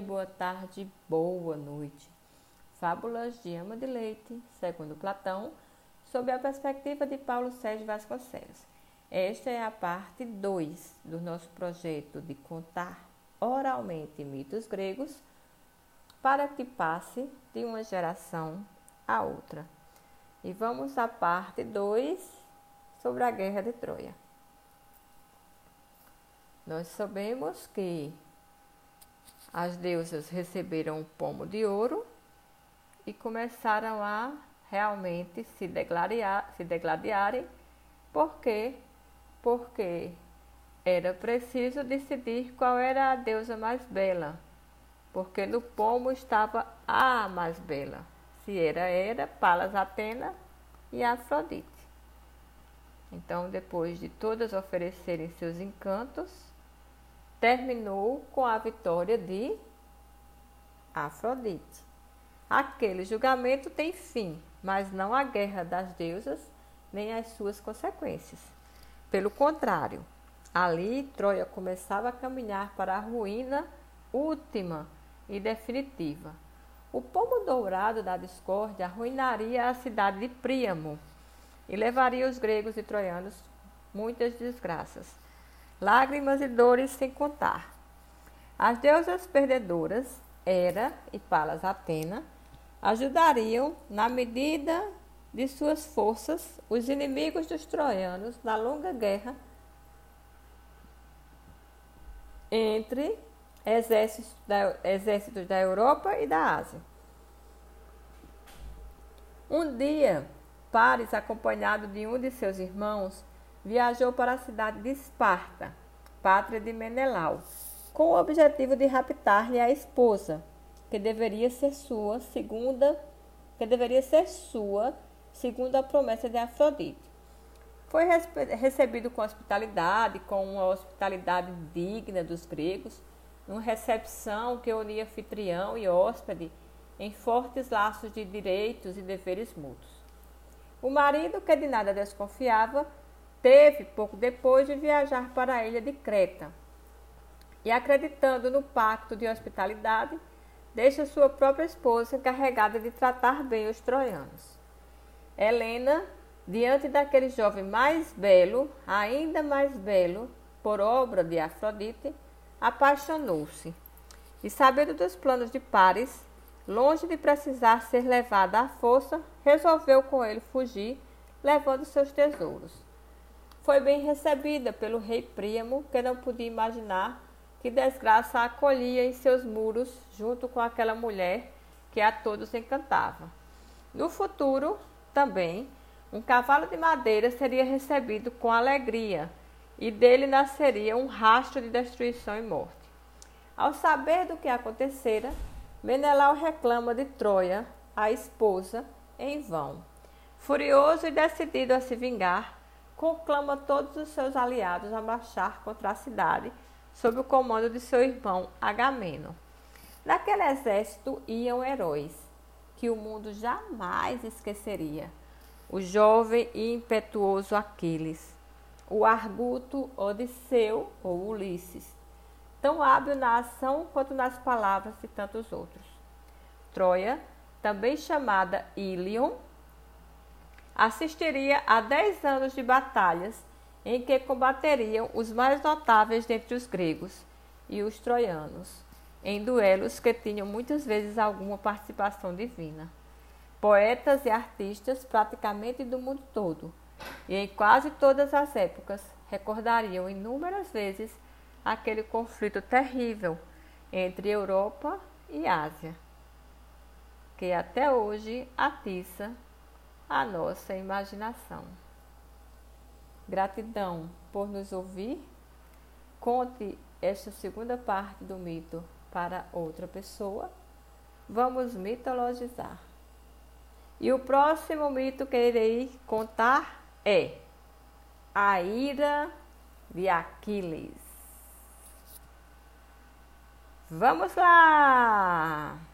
boa tarde, boa noite. Fábulas de Ama de Leite, segundo Platão, sob a perspectiva de Paulo Sérgio Vasconcelos. Esta é a parte 2 do nosso projeto de contar oralmente mitos gregos para que passe de uma geração a outra. E vamos à parte 2 sobre a Guerra de Troia. Nós sabemos que as deusas receberam um pomo de ouro e começaram a realmente se, degladiar, se degladiarem, porque porque era preciso decidir qual era a deusa mais bela, porque no pomo estava a mais bela, se era era Palas Atena e Afrodite. Então, depois de todas oferecerem seus encantos, terminou com a vitória de Afrodite. Aquele julgamento tem fim, mas não a guerra das deusas nem as suas consequências. Pelo contrário, ali Troia começava a caminhar para a ruína última e definitiva. O pomo dourado da discórdia arruinaria a cidade de Príamo e levaria os gregos e troianos muitas desgraças lágrimas e dores sem contar. As deusas perdedoras, Hera e Palas Atena, ajudariam, na medida de suas forças, os inimigos dos troianos na longa guerra entre exércitos da, exércitos da Europa e da Ásia. Um dia, Paris, acompanhado de um de seus irmãos, viajou para a cidade de Esparta, pátria de Menelau, com o objetivo de raptar-lhe a esposa, que deveria ser sua, segunda, que deveria ser sua, segundo a promessa de Afrodite. Foi recebido com hospitalidade, com uma hospitalidade digna dos gregos, numa recepção que unia anfitrião e hóspede em fortes laços de direitos e deveres mútuos. O marido, que de nada desconfiava, teve, pouco depois, de viajar para a ilha de Creta. E acreditando no pacto de hospitalidade, deixa sua própria esposa encarregada de tratar bem os troianos. Helena, diante daquele jovem mais belo, ainda mais belo, por obra de Afrodite, apaixonou-se. E sabendo dos planos de Paris, longe de precisar ser levada à força, resolveu com ele fugir, levando seus tesouros foi bem recebida pelo rei Príamo, que não podia imaginar que desgraça a acolhia em seus muros junto com aquela mulher que a todos encantava. No futuro, também, um cavalo de madeira seria recebido com alegria e dele nasceria um rastro de destruição e morte. Ao saber do que acontecera, Menelau reclama de Troia, a esposa, em vão. Furioso e decidido a se vingar, conclama todos os seus aliados a marchar contra a cidade sob o comando de seu irmão Agamemnon. Naquele exército iam heróis que o mundo jamais esqueceria: o jovem e impetuoso Aquiles, o arguto Odisseu ou Ulisses, tão hábil na ação quanto nas palavras de tantos outros. Troia, também chamada Ilion, assistiria a dez anos de batalhas em que combateriam os mais notáveis dentre os gregos e os troianos, em duelos que tinham muitas vezes alguma participação divina. Poetas e artistas praticamente do mundo todo, e em quase todas as épocas, recordariam inúmeras vezes aquele conflito terrível entre Europa e Ásia, que até hoje atiça a nossa imaginação. Gratidão por nos ouvir. Conte esta segunda parte do mito para outra pessoa. Vamos mitologizar. E o próximo mito que irei contar é a ira de Aquiles. Vamos lá!